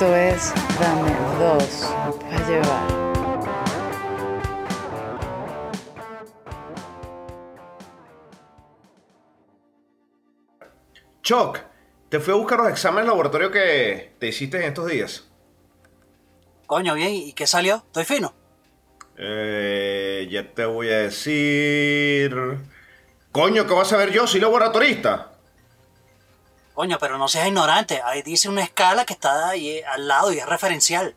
Esto es Dame dos para llevar. Choc, te fui a buscar los exámenes de laboratorio que te hiciste en estos días. Coño, bien, ¿y qué salió? ¿Estoy fino? Eh, ya te voy a decir. Coño, ¿qué vas a ver yo? Soy laboratorista. Coño, pero no seas ignorante. Ahí dice una escala que está ahí al lado y es referencial.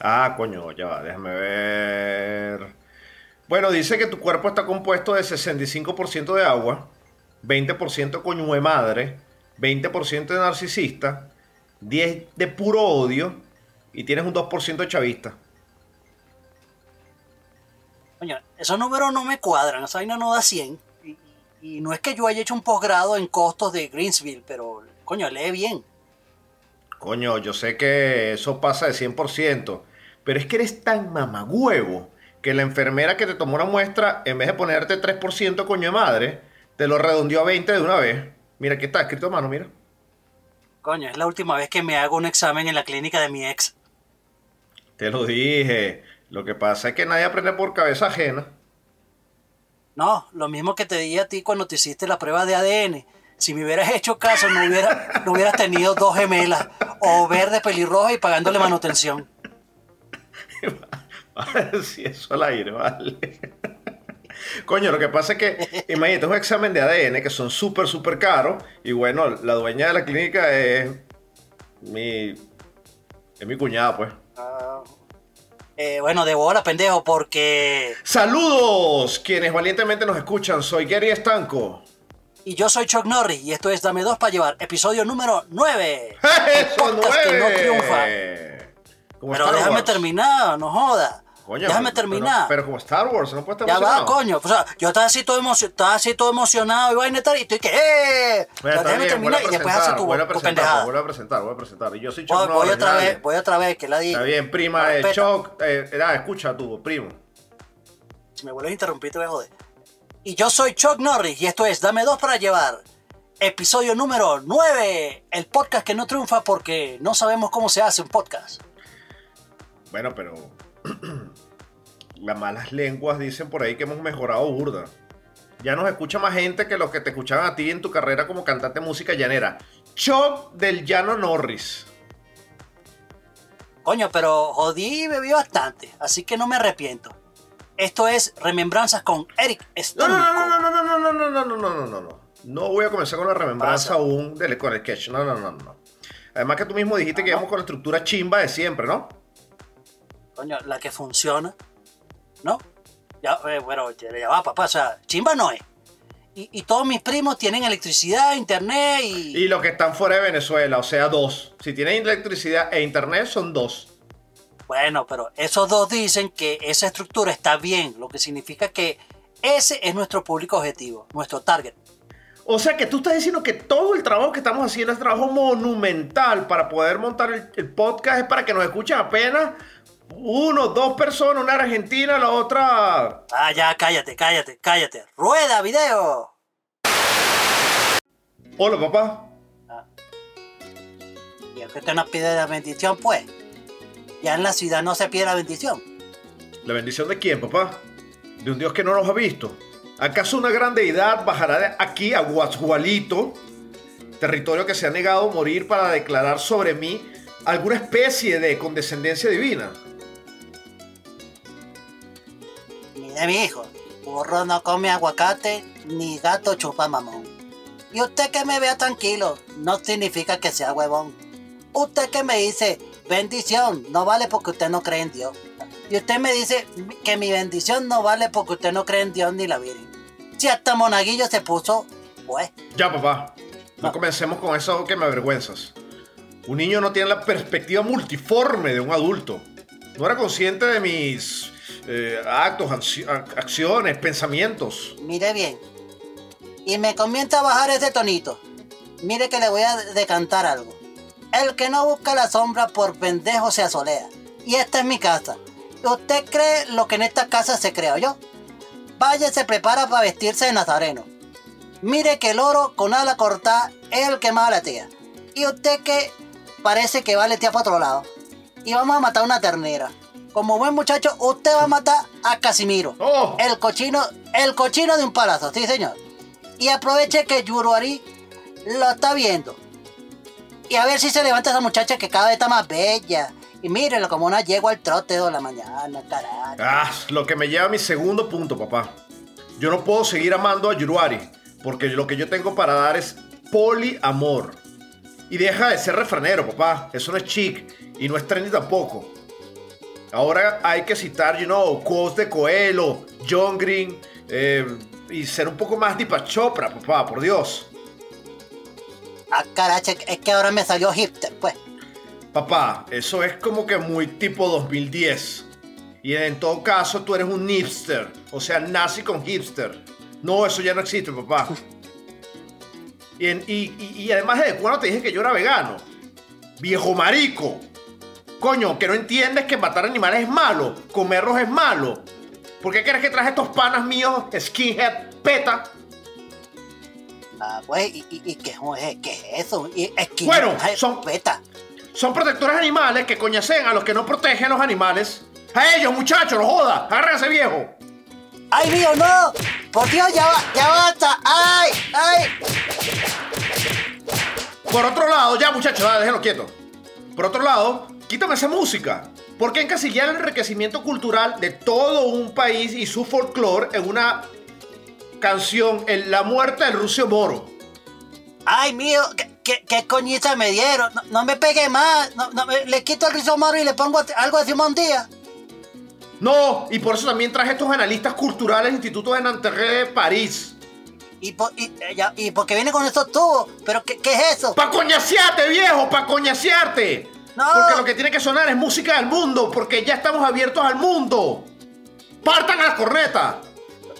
Ah, coño, ya va, déjame ver. Bueno, dice que tu cuerpo está compuesto de 65% de agua, 20% coño de madre, 20% de narcisista, 10% de puro odio y tienes un 2% de chavista. Coño, esos números no me cuadran. Esa vaina no da 100. Y, no es que yo haya hecho un posgrado en costos de Greensville, pero, coño, lee bien. Coño, yo sé que eso pasa de 100%, pero es que eres tan mamagüevo que la enfermera que te tomó una muestra, en vez de ponerte 3% coño de madre, te lo redondeó a 20 de una vez. Mira, aquí está escrito a mano, mira. Coño, es la última vez que me hago un examen en la clínica de mi ex. Te lo dije. Lo que pasa es que nadie aprende por cabeza ajena. No, lo mismo que te di a ti cuando te hiciste la prueba de ADN. Si me hubieras hecho caso, no, hubiera, no hubieras tenido dos gemelas, o verde pelirroja y pagándole manutención. si eso al aire, vale. Coño, lo que pasa es que, imagínate, es un examen de ADN que son súper, súper caros. Y bueno, la dueña de la clínica es mi. Es mi cuñada, pues. Eh, bueno, de bola, pendejo, porque. ¡Saludos! Quienes valientemente nos escuchan, soy Gary Estanco. Y yo soy Chuck Norris, y esto es Dame Dos para Llevar, episodio número 9. ¡Eso, podcast que no triunfa. Pero déjame Wars. terminar, no joda. Coño, déjame terminar. Pero, pero como Star Wars, no puede estar ya va, coño. O sea, yo estaba así todo, emocio- estaba así todo emocionado y vaina y tal, y estoy que, ¡eh! Está déjame bien, terminar y después hace tu, vuelve a presentar, vuelve a presentar, vuelve a presentar. Y yo soy Chuck Voy, voy otra vez, voy otra vez, que la diga. Está bien, prima, eh. Chuck, eh, escucha tú, primo. Si me vuelves a interrumpir, te voy a joder. Y yo soy Chuck Norris y esto es Dame Dos para Llevar. Episodio número 9. El podcast que no triunfa porque no sabemos cómo se hace un podcast. Bueno, pero las malas lenguas dicen por ahí que hemos mejorado burda. Ya nos escucha más gente que los que te escuchaban a ti en tu carrera como cantante de música llanera. Chuck del Llano Norris. Coño, pero jodí y bebí bastante, así que no me arrepiento. Esto es Remembranzas con Eric No, Stonko. no, no, no, no, no, no, no, no, no, no, no, no, no. No voy a comenzar con la remembranza Pasa. aún del, con el sketch. No, no, no, no. Además que tú mismo dijiste Ah, que ¿no? íbamos con la estructura chimba de siempre, ¿no? Coño, la que funciona. ¿No? Ya, eh, bueno, ya, va, papá. O sea, chimba no es. Y, y todos mis primos tienen electricidad, internet y... Y los que están fuera de Venezuela, o sea, dos. Si tienen electricidad e internet, son dos. Bueno, pero esos dos dicen que esa estructura está bien, lo que significa que ese es nuestro público objetivo, nuestro target. O sea que tú estás diciendo que todo el trabajo que estamos haciendo es trabajo monumental para poder montar el, el podcast, es para que nos escuchen apenas uno, dos personas, una argentina, la otra. Ah, ya, cállate, cállate, cállate. ¡Rueda, video! Hola, papá. Y es que usted nos pide la bendición, pues. Ya en la ciudad no se pide la bendición. ¿La bendición de quién, papá? De un Dios que no nos ha visto. ¿Acaso una gran deidad bajará de aquí a Guasgualito, territorio que se ha negado a morir para declarar sobre mí alguna especie de condescendencia divina? Mi hijo, burro no come aguacate, ni gato chupa mamón. Y usted que me vea tranquilo, no significa que sea huevón. Usted que me dice, bendición, no vale porque usted no cree en Dios. Y usted me dice que mi bendición no vale porque usted no cree en Dios ni la Virgen. Si hasta Monaguillo se puso, pues, Ya, papá. No No. comencemos con eso que me avergüenzas. Un niño no tiene la perspectiva multiforme de un adulto. No era consciente de mis eh, actos, acciones, pensamientos. mire bien. Y me comienza a bajar ese tonito. Mire que le voy a decantar algo. El que no busca la sombra por pendejo se asolea. Y esta es mi casa. ¿Usted cree lo que en esta casa se crea yo? Vaya, se prepara para vestirse de nazareno. Mire que el oro con ala cortada es el que más aletea. Y usted que parece que va a letear para otro lado. Y vamos a matar una ternera. Como buen muchacho, usted va a matar a Casimiro. ¡Oh! El cochino, el cochino de un palazo, sí señor. Y aproveche que Yuruari lo está viendo. Y a ver si se levanta esa muchacha que cada vez está más bella. Y mírenlo como una yegua al trote de la mañana, carajo. Ah, lo que me lleva a mi segundo punto, papá. Yo no puedo seguir amando a Yuruari, porque lo que yo tengo para dar es poliamor. Y deja de ser refranero, papá. Eso no es chic y no es trendy tampoco. Ahora hay que citar, you know, quotes de Coelho, John Green, eh, y ser un poco más Deepak Chopra, papá, por Dios. Ah, carache, es que ahora me salió hipster, pues. Papá, eso es como que muy tipo 2010. Y en todo caso, tú eres un hipster. O sea, nazi con hipster. No, eso ya no existe, papá. Y, en- y- y- y además, ¿de cuándo te dije que yo era vegano? Viejo marico. Coño, que no entiendes que matar animales es malo. Comerlos es malo. ¿Por qué crees que traje estos panas míos, skinhead, peta? Ah, pues, ¿y, y, y qué, es- qué es eso? Y que Bueno, son- peta. Son protectores animales que coñacen a los que no protegen los animales. A ellos, muchachos, no joda. Agárrese, viejo. ¡Ay, mío, no! ¡Por Dios, ya, va, ya basta! ¡Ay, ay! Por otro lado, ya muchachos, déjenlo quieto. Por otro lado, quítame esa música. ¿Por qué encasillar el enriquecimiento cultural de todo un país y su folclore en una canción, en La muerte del Rucio Moro? ¡Ay, mío! ¿Qué, qué, qué coñiza me dieron? No, no me pegue más. No, no, le quito el rizomoro y le pongo algo de Simón Díaz. No, y por eso también traje estos analistas culturales del Instituto de Nanterre de París. Y, po- y, eh, y porque viene con estos tubos. ¿Pero qué, qué es eso? ¡Pa' coñasearte, viejo! ¡Pa' coñasearte! No. Porque lo que tiene que sonar es música del mundo, porque ya estamos abiertos al mundo. ¡Partan a la corneta!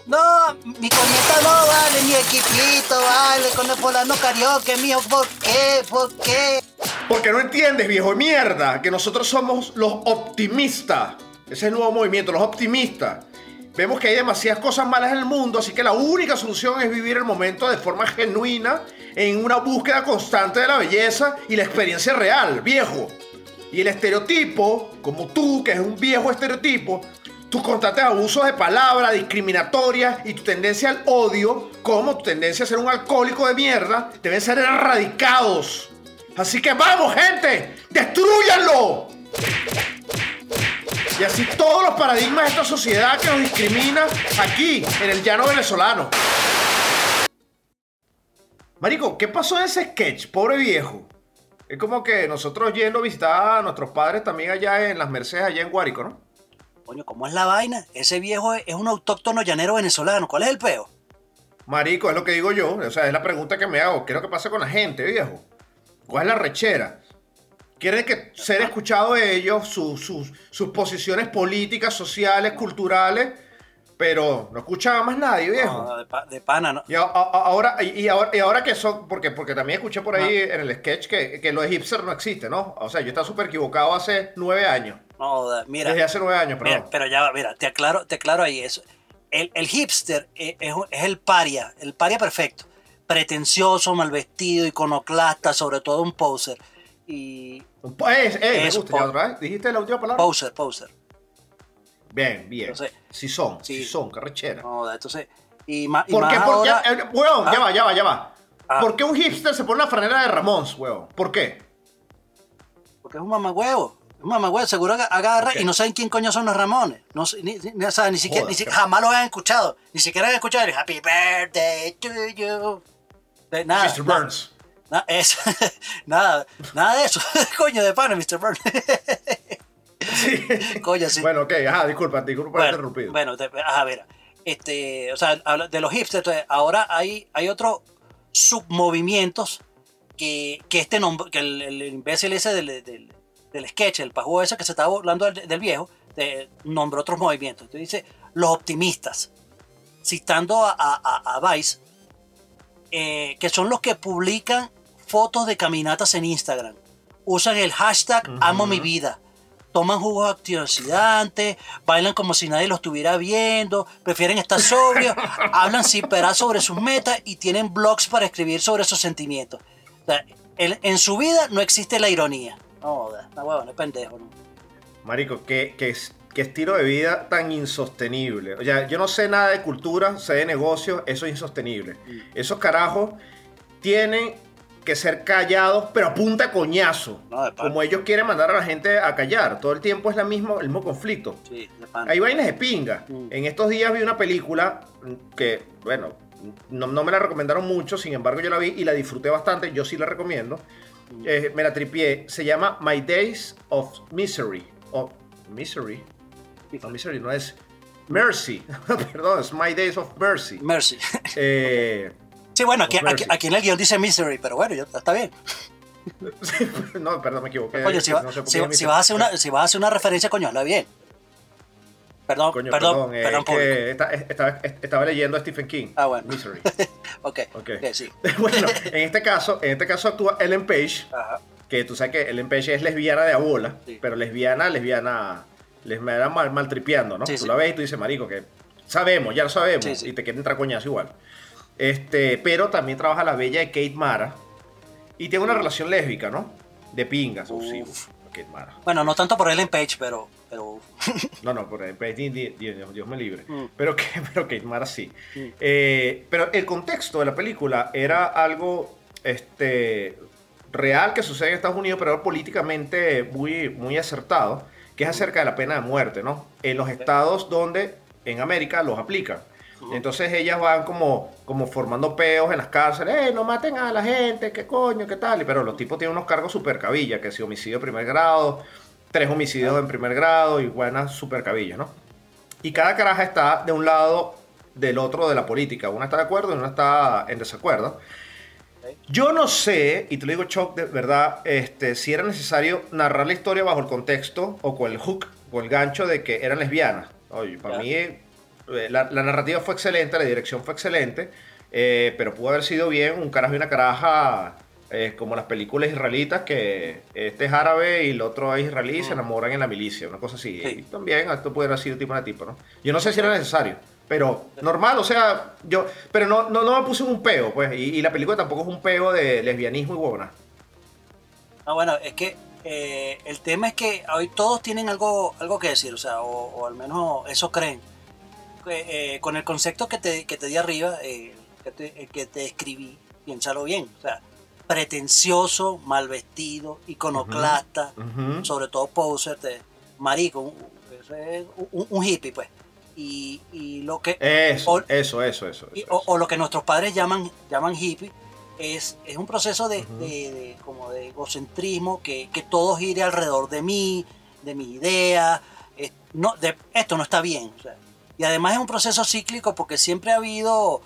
No, mi corneta no vale, mi equipito vale, con el polano karaoke, mío, ¿por qué? ¿Por qué? Porque no entiendes, viejo de mierda, que nosotros somos los optimistas. Ese es el nuevo movimiento, los optimistas. Vemos que hay demasiadas cosas malas en el mundo, así que la única solución es vivir el momento de forma genuina, en una búsqueda constante de la belleza y la experiencia real, viejo. Y el estereotipo, como tú, que es un viejo estereotipo, tus constantes abusos de palabras discriminatorias y tu tendencia al odio, como tu tendencia a ser un alcohólico de mierda, deben ser erradicados. Así que vamos, gente, destruyanlo. Y así todos los paradigmas de esta sociedad que nos discrimina aquí, en el llano venezolano. Marico, ¿qué pasó en ese sketch? Pobre viejo. Es como que nosotros yendo a visitar a nuestros padres también allá en las Mercedes, allá en Guárico, ¿no? Coño, ¿cómo es la vaina? Ese viejo es, un autóctono llanero venezolano. ¿Cuál es el peo? Marico, es lo que digo yo. O sea, es la pregunta que me hago. ¿Qué es lo que pasa con la gente, viejo? ¿Cuál es la rechera? Quieren que ser escuchado de ellos, sus, sus, sus posiciones políticas, sociales, culturales, pero no escuchan a más nadie, viejo. No, de, pa- de pana, ¿no? Y a- a- ahora, y y ahora, y ahora que son, porque, porque también escuché por ahí en el sketch que, que lo de hipster no existe, ¿no? O sea, yo estaba súper equivocado hace nueve años. No, mira. Desde hace nueve años, Mira, perdón. pero ya mira, te aclaro, te aclaro ahí eso. El, el hipster eh, es, es el paria, el paria perfecto. Pretencioso, mal vestido, iconoclasta, sobre todo un poser. Y. Pues, eh, me Eso, gusta, ya otra vez. ¿Dijiste la última palabra? Poser, poser. Bien, bien. Entonces- sí son, sí, Sí. son, qué rechera. No, entonces. Y, y ¿Por más qué? ¿Por qué? ahora- Eh, huevón, Ah. ya va, ya va, ya va. Ah. ¿Por qué un hipster se pone la franela de Ramón, huevón? ¿Por qué? Porque es un mamagüevo. Es un mamagüevo, seguro que agarra Ok. y no saben quién coño son los Ramones. No, sé, ni, ni, o sea, ni siquiera, Joder, ni si- jamás lo han escuchado. Ni siquiera han escuchado el Happy Birthday to you. De- Nada, Mr. nada, Burns. na- eso, nada, nada de eso. coño de pana, Mr. Burns. Sí. coño, sí. Bueno, ok, ajá, disculpa, disculpa haber interrumpido. bueno, te- ajá, mira. Este, o sea, de los hipsters, entonces, ahora hay, hay otros submovimientos que, que este nombre, que el, el imbécil ese del, del, del sketch, el pajú ese que se estaba burlando del, del viejo, de, nombró otros movimientos. Entonces dice, los optimistas, citando a, a- a Vice, eh, que son los que publican fotos de caminatas en Instagram. Usan el hashtag amo mi vida. Toman jugos antioxidantes, bailan como si nadie los estuviera viendo, prefieren estar sobrios, hablan sin parar sobre sus metas y tienen blogs para escribir sobre sus sentimientos. O sea, en, en su vida no existe la ironía. No, está huevón, es pendejo. ¿no? Marico, qué, qué, es- qué estilo de vida tan insostenible. O sea, yo no sé nada de cultura, sé de negocio, eso es insostenible. Mm. Esos carajos tienen que ser callados, pero a punta coñazo. No, de. Como ellos quieren mandar a la gente a callar. Todo el tiempo es la mismo, el mismo conflicto. Sí, de. Hay vainas de pinga. Mm. En estos días vi una película que, bueno, no, no me la recomendaron mucho, sin embargo yo la vi y la disfruté bastante, yo sí la recomiendo. Eh, me la tripié. Se llama My Days of Misery. O Misery. No, Misery no es Mercy. Perdón, es My Days of Mercy. Mercy. Eh, Sí, bueno, aquí, en el guion dice Misery, pero bueno, ya está bien. no, perdón, me equivoqué. Coño, si, va- No sé por si- qué si Misery. vas a hacer una, si vas a hacer una referencia, coño, habla bien. Perdón, Coño, perdón, perdón, eh, perdón, que esta- esta- estaba leyendo a Stephen King. Ah, bueno. Misery. Ok, Ok. ok, sí. bueno, en este caso, en este caso actúa Ellen Page, Ajá. que tú sabes que Ellen Page es lesbiana de abuela, Sí. pero lesbiana, lesbiana, lesbiana mal, maltripeando, ¿no? Sí, tú sí. la ves y tú dices, marico, que sabemos, ya lo sabemos, y te quiere entrar coñazo igual. Este, pero también trabaja la bella de Kate Mara, y tiene una relación lésbica, ¿no? De pingas, uf, Kate Mara. Bueno, no tanto por Ellen Page, pero. pero No, no, por Ellen Page, di- di- di- Dios, Dios me libre. Mm. Pero, que, pero Kate Mara sí. Mm. Eh, pero el contexto de la película era algo este, real que sucede en Estados Unidos, pero políticamente muy, muy acertado, que es acerca de la pena de muerte, ¿no? En los estados donde en América los aplican. Entonces ellas van como, como formando peos en las cárceles, ¡eh, no maten a la gente! ¿Qué coño? ¿Qué tal? Y Pero los tipos tienen unos cargos super cabilla, que si homicidio de primer grado, tres homicidios en primer grado y buenas super cabillas, ¿no? Y cada caraja está de un lado del otro de la política. Una está de acuerdo y una está en desacuerdo. Yo no sé, y te lo digo, Choc, de verdad, este, si era necesario narrar la historia bajo el contexto o con el hook o el gancho de que eran lesbianas. Oye, para mí la, la narrativa fue excelente, la dirección fue excelente, eh, pero pudo haber sido bien un carajo y una caraja eh, como las películas israelitas que este es árabe y el otro es israelí y se Mm. enamoran en la milicia, una cosa así. Sí. Y también esto puede haber sido tipo una tipo, ¿no? Yo no sé si era necesario. Pero normal, o sea, yo, pero no, no, no me puse un peo, pues, y, y la película tampoco es un peo de lesbianismo y huevona. No, bueno, es que eh, el tema es que hoy todos tienen algo, algo que decir, o sea, o, o al menos eso creen. Eh, eh, con el concepto que te, que te di arriba, eh, que, te, que te escribí, piénsalo bien, o sea, pretencioso, mal vestido, iconoclasta, sobre todo poser, te- marico, un, un- un hippie, pues. Y, y lo que... Eso, o- eso, eso, eso. y- eso, o, lo que nuestros padres llaman, llaman hippie, es, es un proceso de, de- de- como de egocentrismo, que, que todo gire alrededor de mí, de mi idea. es- no, de, esto no está bien. o sea, y además es un proceso cíclico porque siempre ha habido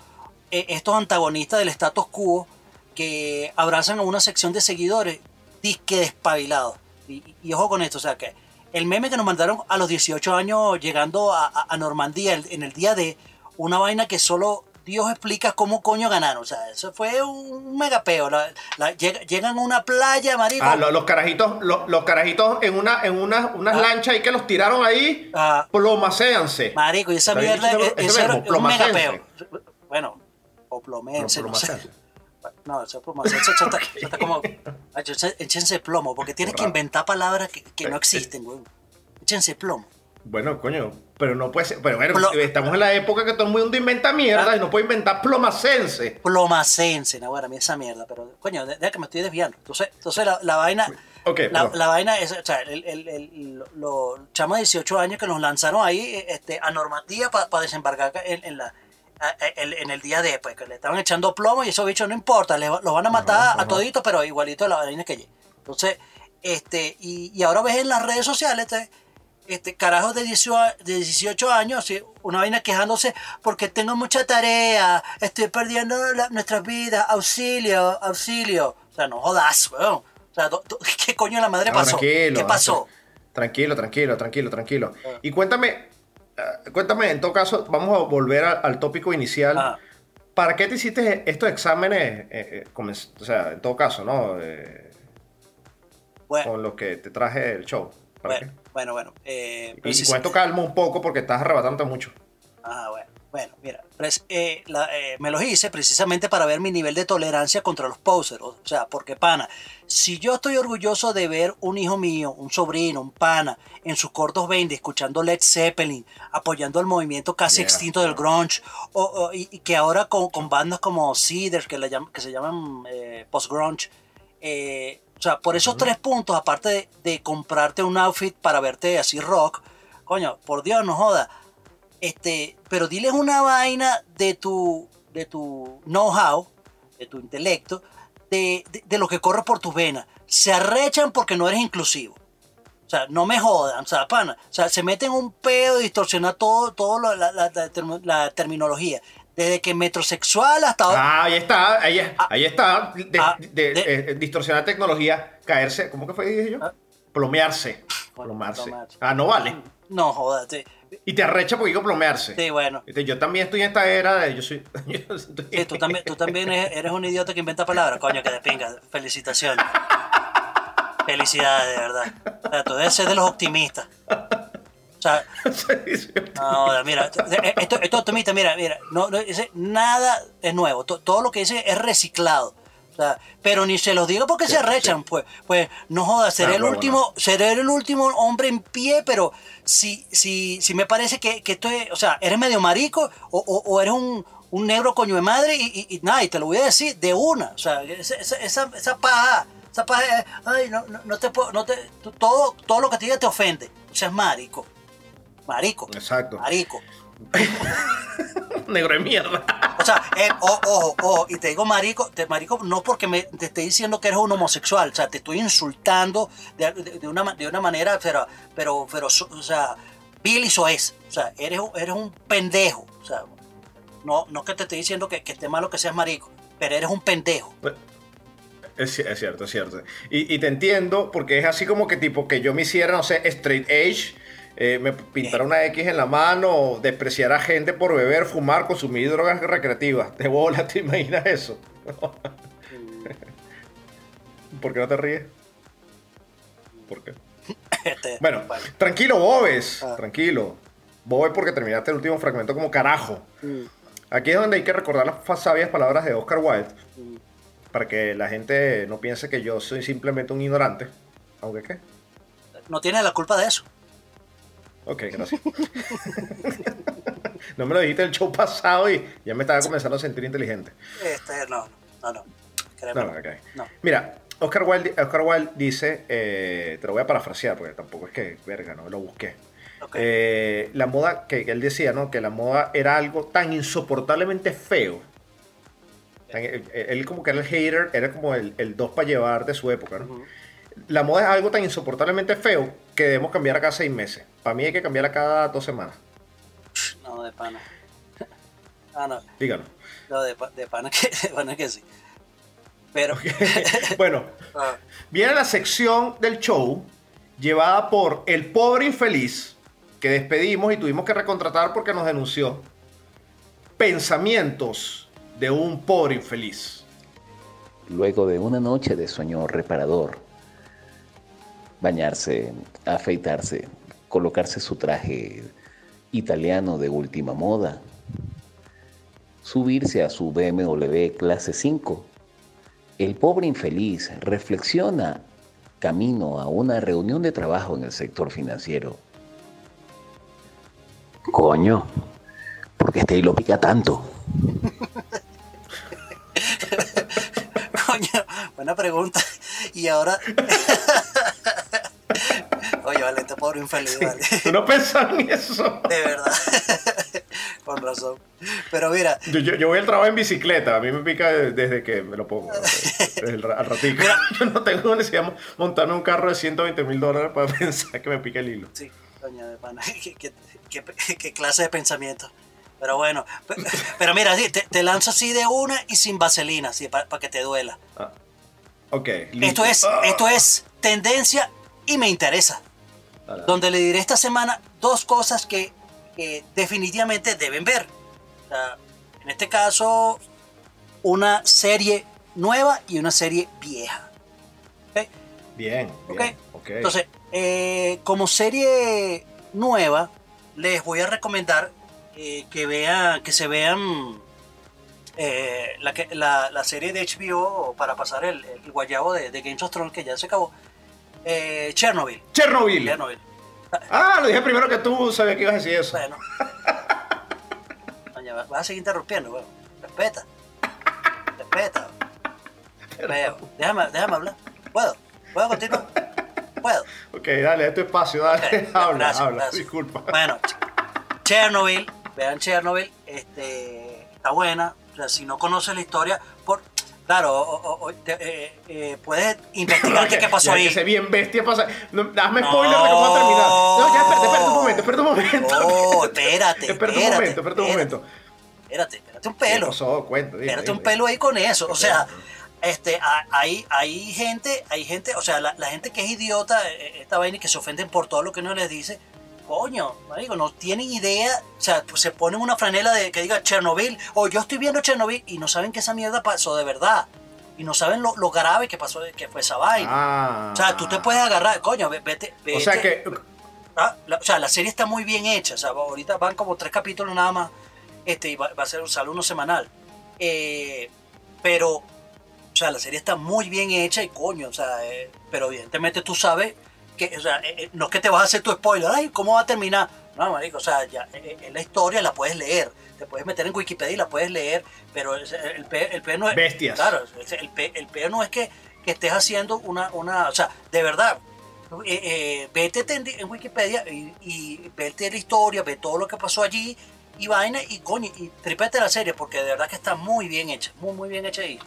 eh, estos antagonistas del status quo que abrazan a una sección de seguidores disque despabilados. Y, ojo con esto, o sea que el meme que nos mandaron a los 18 años llegando a, Normandía en el día de una vaina que solo Dios explica cómo coño ganaron. O sea, eso fue un megapeo. La, la- lleg- llegan a una playa, marico. Ah, lo- los carajitos, lo- los carajitos en una, en una, unas Ah. lanchas ahí que los tiraron ahí, Ah, plomacéanse. marico, y esa mierda, eh, ese eso era verbo, un megapeo. Bueno, o plomense, no sé. No, eso es plomacense, eso está, eso está como... Échense- plomo, porque tienes que inventar palabras que, que no Eh, existen, güey. Échense plomo. Bueno, coño, pero no puede ser. Pero bueno, Plo- estamos en la época que todo el mundo inventa mierda Ah. y no puede inventar plomacense. Plomacense, no, bueno, a mí esa mierda, pero coño, de- deja que me estoy desviando. Entonces, entonces la, la vaina, Ok, la, vaina es, o sea, el, el, el- lo- los chamos de 18 años que nos lanzaron ahí este, a Normandía para desembarcar en, en la, a- en, en el día de pues, que le estaban echando plomo y esos bichos no importa, los van a matar a toditos, pero igualito la vaina que. Entonces, este, y, y ahora ves en las redes sociales, este, este carajos de 18, a- de 18 años, una vaina quejándose porque tengo mucha tarea, estoy perdiendo la- nuestras vidas, auxilio, auxilio. O sea, no jodas, weón. O sea, do- do- ¿qué coño la madre No, pasó? tranquilo, ¿Qué pasó? Tranquilo, tranquilo, tranquilo, tranquilo. Ah. Y cuéntame, eh, cuéntame, en todo caso, vamos a volver a- al tópico inicial. Ah. ¿Para qué te hiciste estos exámenes? eh, eh, o sea, en todo caso, ¿no? Eh, Bueno, con los que te traje el show. ¿Para bueno, bueno, bueno. eh? Y, y precis- con esto calmo un poco porque estás arrebatando mucho. Ajá, bueno, bueno. Mira, pues, eh, la- eh, me los hice precisamente para ver mi nivel de tolerancia contra los posers. O sea, porque pana, si yo estoy orgulloso de ver un hijo mío, un sobrino, un pana, en sus cortos 20, escuchando Led Zeppelin, apoyando el movimiento casi Yeah, extinto del grunge, o, o- y, y que ahora con, con bandas como Cedar, que, le llam- que se llaman eh, post-grunge, eh, sea, por esos tres puntos, aparte de, de comprarte un outfit para verte así rock, coño, por Dios, no joda. Este, pero diles una vaina de tu, de tu know-how, de tu intelecto, de, de- de lo que corre por tus venas. Se arrechan porque no eres inclusivo. O sea, no me jodan, o sea, pana. O sea, se meten un pedo y distorsionar todo, todo la, la- la termo- la terminología. Desde que metrosexual hasta ahora. Ah, ahí está, ahí, ahí está. De, Ah, de- de- eh, distorsionar tecnología, caerse, ¿cómo que fue dije yo? Ah. Plomearse. Plomarse. Ah, no vale. No jodas, sí, Y te arrecha porque digo plomearse. sí, bueno. Este, Yo también estoy en esta era de. Yo soy. yo estoy- Sí, tú también, tú también eres un idiota que inventa palabras, coño, que de pinga. Felicitaciones. Felicidades, de verdad. O sea, tú debes ser de los optimistas. O sea, no, mira, esto, esto optimista, mira, mira, no, no, dice, nada es nuevo, to- todo lo que dice es reciclado. O sea, pero ni se los digo porque se arrechan, pues, pues, no jodas, seré Ah, el bueno, último, seré el último hombre en pie, pero si, si, si me parece que, que esto es, o sea, eres medio marico o, o- o eres un, un negro coño de madre y, y- y nada, y te lo voy a decir de una, o sea, esa, esa, esa, paja, esa paja, es, ay, no, no, no te puedo, no te, todo, todo lo que te diga te ofende, o sea, es marico, marico, Exacto. marico. Negro de mierda. O sea, eh, ojo, ojo, y te digo marico, te marico no porque me, te esté diciendo que eres un homosexual, o sea, te estoy insultando de, de- de una, de una manera, pero, pero, pero, o sea, Billy es, o sea, eres, un- eres un pendejo, o sea, no, no que te estoy diciendo que, que esté malo que seas marico, pero eres un pendejo. Es, ci- es cierto, es cierto. Y, y te entiendo porque es así como que tipo que yo me hiciera, no sé, straight edge, eh, me pintara una X en la mano, despreciar a gente por beber, fumar, consumir drogas recreativas. De bola, ¿te imaginas eso? ¿Por qué no te ríes? ¿Por qué? Este, Bueno, tranquilo, Bobes. Ah. Tranquilo. Bobes porque terminaste el último fragmento como carajo. mm, Aquí es donde hay que recordar las sabias palabras de Oscar Wilde mm. para que la gente no piense que yo soy simplemente un ignorante. Aunque qué. no tienes la culpa de eso. Ok, gracias. no me lo dijiste el show pasado y ya me estaba comenzando a sentir inteligente. Este, no, no, no. No, no. No. Mira, Oscar Wilde, Oscar Wilde dice, eh, te lo voy a parafrasear porque tampoco es que, verga, no lo busqué. Eh, la moda, que, que él decía, ¿no? Que la moda era algo tan insoportablemente feo. Tan- él, él como que era el hater, era como el, el dos para llevar de su época, ¿no? La moda es algo tan insoportablemente feo que debemos cambiar a cada seis meses. Para mí hay que cambiar a cada dos semanas. No, de pana. Ah, no. Díganos. No, de, de pana que, de pana que sí. Pero. bueno, ah, viene la sección del show llevada por el pobre infeliz que despedimos y tuvimos que recontratar porque nos denunció. Pensamientos de un pobre infeliz. Luego de una noche de sueño reparador, bañarse, afeitarse, colocarse su traje italiano de última moda, subirse a su BMW clase 5, el pobre infeliz reflexiona camino a una reunión de trabajo en el sector financiero. Coño, ¿por qué este hilo pica tanto? coño, buena pregunta. Y ahora. Infeliz, vale. ¿Tú no pensás en eso? De verdad. Con razón. Pero mira, Yo, yo- yo voy al trabajo en bicicleta, a mí me pica de- desde que me lo pongo, desde el al ratito. Mira. Yo no tengo necesidad de montarme un carro de 120 mil dólares para pensar que me pica el hilo. sí, coño de pana. ¿Qué, qué, qué- qué clase de pensamiento. Pero bueno, pe- pero mira, sí, te, te lanzo así de una y sin vaselina, así, para que te duela. Ah, ok, Esto es, esto es tendencia y me interesa. Donde le diré esta semana dos cosas que, que definitivamente deben ver. O sea, en este caso, una serie nueva y una serie vieja. Bien, ¿Ok? bien. Entonces, eh, como serie nueva, les voy a recomendar eh, que vean, que se vean eh, la, que- la, la serie de HBO para pasar el, el guayabo de, de Game of Thrones que ya se acabó. Eh, Chernobyl. Chernobyl. Chernobyl. Ah, lo dije primero que tú, sabía que ibas a decir eso. Bueno. Coño, vas a seguir interrumpiendo, weón. Respeta. Respeta. Veo. Déjame, déjame hablar. ¿Puedo? ¿Puedo continuar? ¿Puedo? Ok, dale, es tu espacio, dale, habla, gracias, habla, gracias. disculpa. Bueno, Ch- Chernobyl, vean Chernobyl, este, está buena. O sea, si no conoces la historia, por, claro, o- o- te- eh, eh, puedes investigar qué, qué pasó Ya ahí. Que se bien bestia pasa. No, dame No. spoiler de cómo va a terminar. No, ya, espérate, espérate un momento, espérate un momento. No, espérate, espérate un momento, espérate un momento. Espérate, espérate un ¿Qué pelo. pasó? Cuenta, dime, Espérate un dime. pelo ahí con eso. O sea, este, hay, hay gente, hay gente, o sea, la, la gente que es idiota, eh, esta vaina y que se ofenden por todo lo que uno les dice, coño, marico, no tienen idea, o sea, pues se ponen una franela de que diga Chernobyl, o yo estoy viendo Chernobyl, y no saben que esa mierda pasó de verdad. Y no saben lo, lo grave que pasó, que fue esa vaina. Ah. O sea, tú te puedes agarrar, coño, ve- vete, O sea vete. que. Ah, la- o sea, la serie está muy bien hecha. O sea, ahorita van como tres capítulos nada más. Este, y va, va a ser sale uno semanal. Eh, pero, o sea, la serie está muy bien hecha y coño, o sea, eh, pero evidentemente tú sabes que, o sea, eh, eh, no es que te vas a hacer tu spoiler, ay, ¿cómo va a terminar? No, marico, o sea, ya, eh, la historia la puedes leer, te puedes meter en Wikipedia y la puedes leer, pero el, el, el pe no es... Bestias. Claro, el, el, pe- el peor no es que, que estés haciendo una, una, o sea, de verdad, eh, eh, vete en, en Wikipedia y, y vete la historia, ve todo lo que pasó allí y vaina y coño, y tripete la serie porque de verdad que está muy bien hecha, muy muy bien hecha y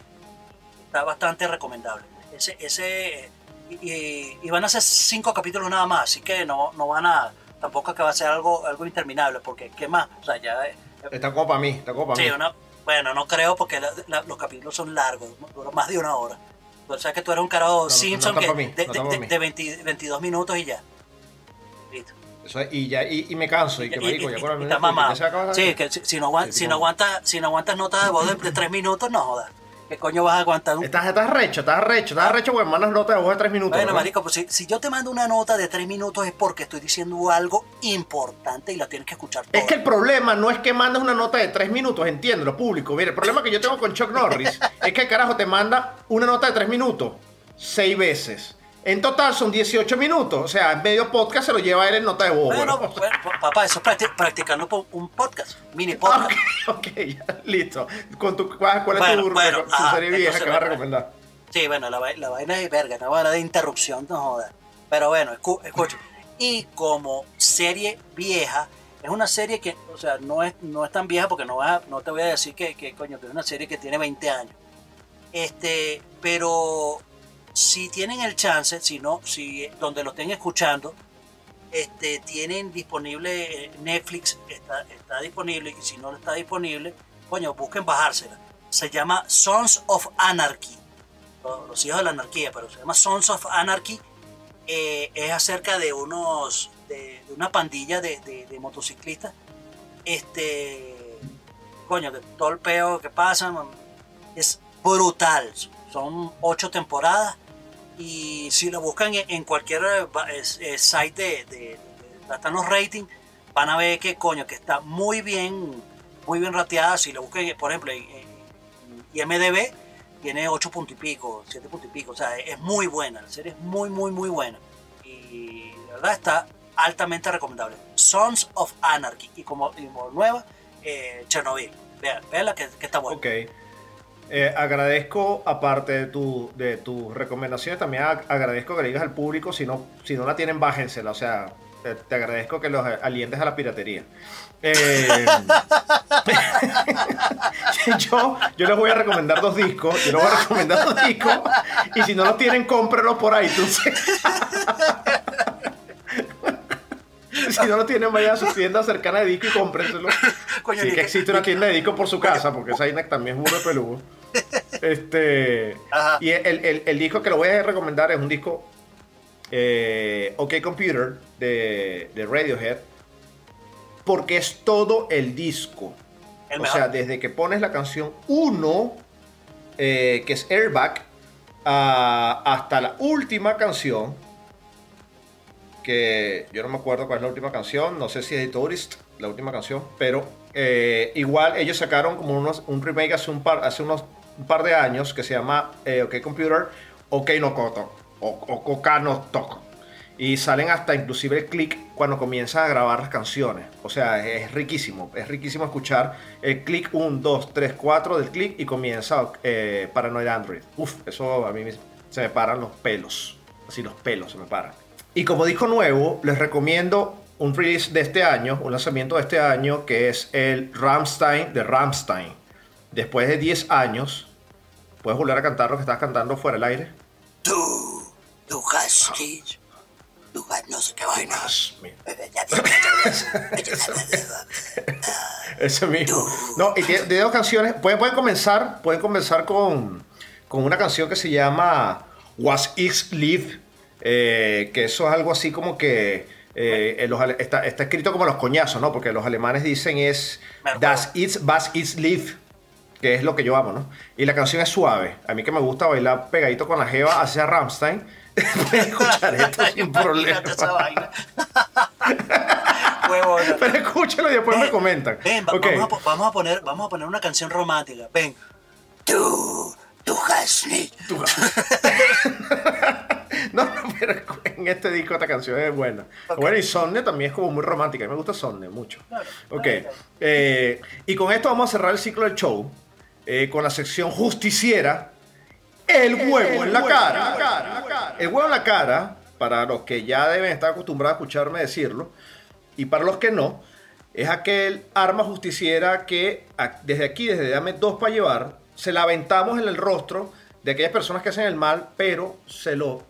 está bastante recomendable. Ese, ese, y, y- van a ser cinco capítulos nada más, así que no, no van a, tampoco es que va a ser algo, algo interminable, porque ¿qué más? O sea, ya... eh, Está como para mí, está como para Sí, mí. una- bueno, no creo porque la- la- los capítulos son largos, duran más de una hora. O sea que tú eres un carajo no Simpson está que pa' mí, de, no de- de- de 20 22 minutos y ya. Listo. Eso es- y ya, y, y me canso, y que Y- marico, y- ya y- con el minuto, ya Sí, que si, si no, aguan- Sí, si, no no. aguantas, si no aguantas notas de voz de, de 3 minutos, no jodas. ¿Qué coño vas a aguantar? Un... Estás, estás recho, estás recho, estás recho porque mandas nota de voz de tres minutos. Bueno, ¿verdad? marico, pues si, si yo te mando una nota de 3 minutos es porque estoy diciendo algo importante y la tienes que escuchar toda. Es que el problema no es que mandes una nota de tres minutos, entiéndelo, público. Mira, el problema que yo tengo con Chuck Norris es que el carajo te manda una nota de tres minutos seis veces. En total son 18 minutos. O sea, en medio podcast se lo lleva él en nota de voz. Bueno, weón. bueno, papá, eso es practi- practicando por un podcast, mini podcast. Ok, ok, ya, listo. Con tu, ¿Cuál es Bueno, tu, bueno, tu ah, serie vieja que vas a recomendar? Sí, bueno, la, vai- la vaina es verga, no va de interrupción, no jodas. Pero bueno, escu- escucha. Y como serie vieja, es una serie que, o sea, no es, no es tan vieja porque no, vas a- no te voy a decir que, que, coño, que es una serie que tiene 20 años. Este, pero si tienen el chance, si no, si donde lo estén escuchando, este, tienen disponible eh, Netflix, está, está disponible, y si no está disponible, coño, busquen bajársela. Se llama Sons of Anarchy, los, hijos de la anarquía, pero se llama Sons of Anarchy. Eh, es acerca de unos, de, de una pandilla de, de- de motociclistas. Este, coño, que todo el peo que pasa man, es brutal. Son ocho temporadas y si lo buscan en, cualquier site de, de, de- los ratings, van a ver que coño, que está muy bien, muy bien rateada. Si lo buscan, por ejemplo, en, en IMDB, tiene 8 puntos y pico, 7 puntos y pico. O sea, es muy buena, la serie es muy, muy, muy buena. Y de verdad está altamente recomendable. Sons of Anarchy. Y como, y nueva, eh, Chernobyl. Vean, veanla que, que está buena. Ok. Eh, agradezco, aparte de, tu, de tus recomendaciones, también ag- agradezco que le digas al público, si no, si no la tienen, bájensela. O sea, te, te agradezco que los alientes a la piratería. Eh, yo, yo les voy a recomendar dos discos. Yo les voy a recomendar dos discos. Y si no los tienen, cómprenlos por iTunes. si no los tienen, vayan a su tienda cercana de disco y cómprenselo. Coño, Sí que existe una tienda de disco por su casa, porque esa vaina también es burro peludo. Este, Ajá. y el, el- el disco que lo voy a recomendar es un disco eh, OK Computer de, de Radiohead, porque es todo el disco. El o mejor. sea, desde que pones la canción 1, que es Airbag, hasta la última canción, que yo no me acuerdo cuál es la última canción, no sé si es de Tourist la última canción, pero eh, igual ellos sacaron como unos, un remake hace, un par, hace unos un par de años que se llama eh, OK Computer, OK No Koto, o, o No Toco. Y salen hasta inclusive el click cuando comienzan a grabar las canciones. O sea, es riquísimo. Es riquísimo escuchar el click 1, 2, 3, 4 del click y comienza eh, Paranoid Android. Uf, eso a mí se me paran los pelos. Así los pelos se me paran. Y como disco nuevo, les recomiendo un release de este año, un lanzamiento de este año, que es el Rammstein de Rammstein. Después de 10 años, ¿puedes volver a cantar lo que estabas cantando fuera del aire? Tú, tú has dicho, tú has no sé qué vaina. Ese mismo. No, y tiene- dos canciones. Pueden, pueden comenzar, pueden comenzar con, con una canción que se llama Was Is Live. eh, que eso es algo así como que eh, los está, está escrito como los coñazos, ¿no? Porque los alemanes dicen es Das ist, was ist live. Que es lo que yo amo, ¿no? Y la canción es suave. A mí que me gusta bailar pegadito con la jeva hacia Rammstein. Pueden escuchar esto sin problema. Pero escúchalo y después me Ven, comentan. Ven, vamos, a, po- vamos a poner, vamos a poner una canción romántica. Ven. Tú, tú has. Tú- no, no, pero en este disco esta canción es buena. Bueno, y Sonne también es como muy romántica. A mí me gusta Sonne mucho. Claro. Ok. Ok. eh, y con esto vamos a cerrar el ciclo del show eh, con la sección justiciera. El huevo en la cara. El huevo en la cara, para los que ya deben estar acostumbrados a escucharme decirlo, y para los que no, es aquel arma justiciera que a- desde aquí, desde Dame dos para llevar, se la aventamos en el rostro de aquellas personas que hacen el mal, pero se lo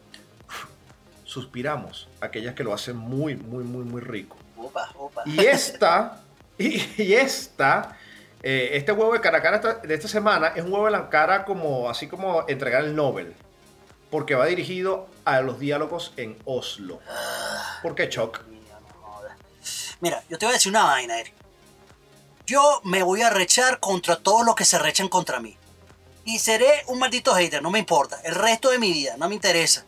suspiramos a aquellas que lo hacen muy, muy, muy, muy rico. Opa, opa. Y esta, y, y esta, eh, este huevo de cara a cara esta- de esta semana es un huevo de la cara como, así como entregar el Nobel. Porque va dirigido a los diálogos en Oslo. ¿Por qué Choc? Mira, yo te voy a decir una vaina, Eric. Yo me voy a rechar contra todos los que se rechan contra mí. Y seré un maldito hater, no me importa. El resto de mi vida, no me interesa.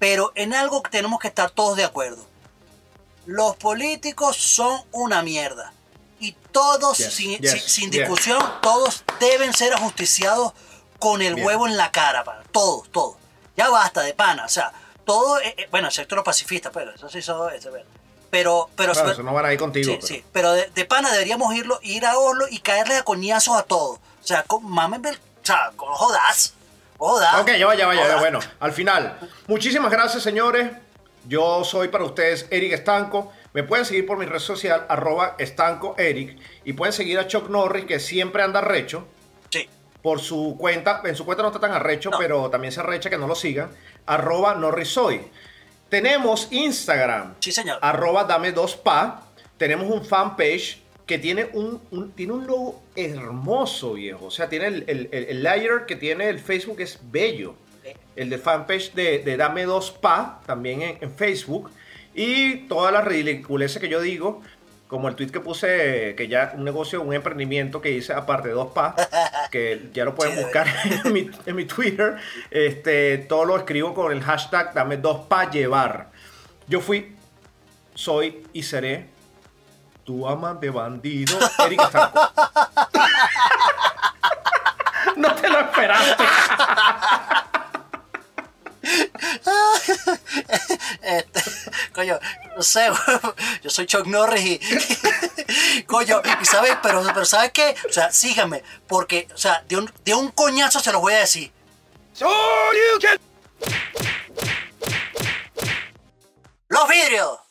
Pero en algo tenemos que estar todos de acuerdo. Los políticos son una mierda. Y todos, Yes, sin, yes, sin- sin yes. discusión, todos deben ser ajusticiados con el Bien. huevo en la cara, pana. Todos, todos. Ya basta de pana. O sea, todo, eh, eh, bueno, excepto los pacifistas, pero eso sí son, bueno. pero, pero, Claro, eso no van a ir contigo. Sí, pero- sí, pero de, de pana deberíamos irlo, ir a Oslo y caerle a coñazos a todos. O sea, con, mámenme o sea, con jodas. Jodas. Ok, ya va, ya va, ya. Bueno, al final. Muchísimas gracias, señores. Yo soy para ustedes Eric Estanco. Me pueden seguir por mi red social, arroba Estanco Eric. Y pueden seguir a Chuck Norris, que siempre anda recho. Sí. por su cuenta, en su cuenta no está tan arrecho, No. pero también se arrecha que no lo sigan, arroba norrisoy. Tenemos Instagram, Sí, señor. arroba dame dos pa. Tenemos un fanpage que tiene un, un- tiene un logo hermoso, viejo. O sea, tiene el, el, el- el layer que tiene el Facebook es bello. El de fanpage de, de Dame dos pa, también en, en Facebook. Y todas las ridiculeces que yo digo, como el tweet que puse, que ya un negocio, un emprendimiento que hice aparte de dos pa, que ya lo pueden de buscar en mi, en mi Twitter. Este, todo lo escribo con el hashtag Dame dos pa llevar. Yo fui, soy y seré tu amante bandido, Eric Estanco. no te lo esperaste. Este, coño, no sé, yo soy Chuck Norris y, coño, y sabes, pero, pero ¿sabes qué? O sea, síganme, porque, o sea, de un, de un coñazo se los voy a decir. Los vidrios.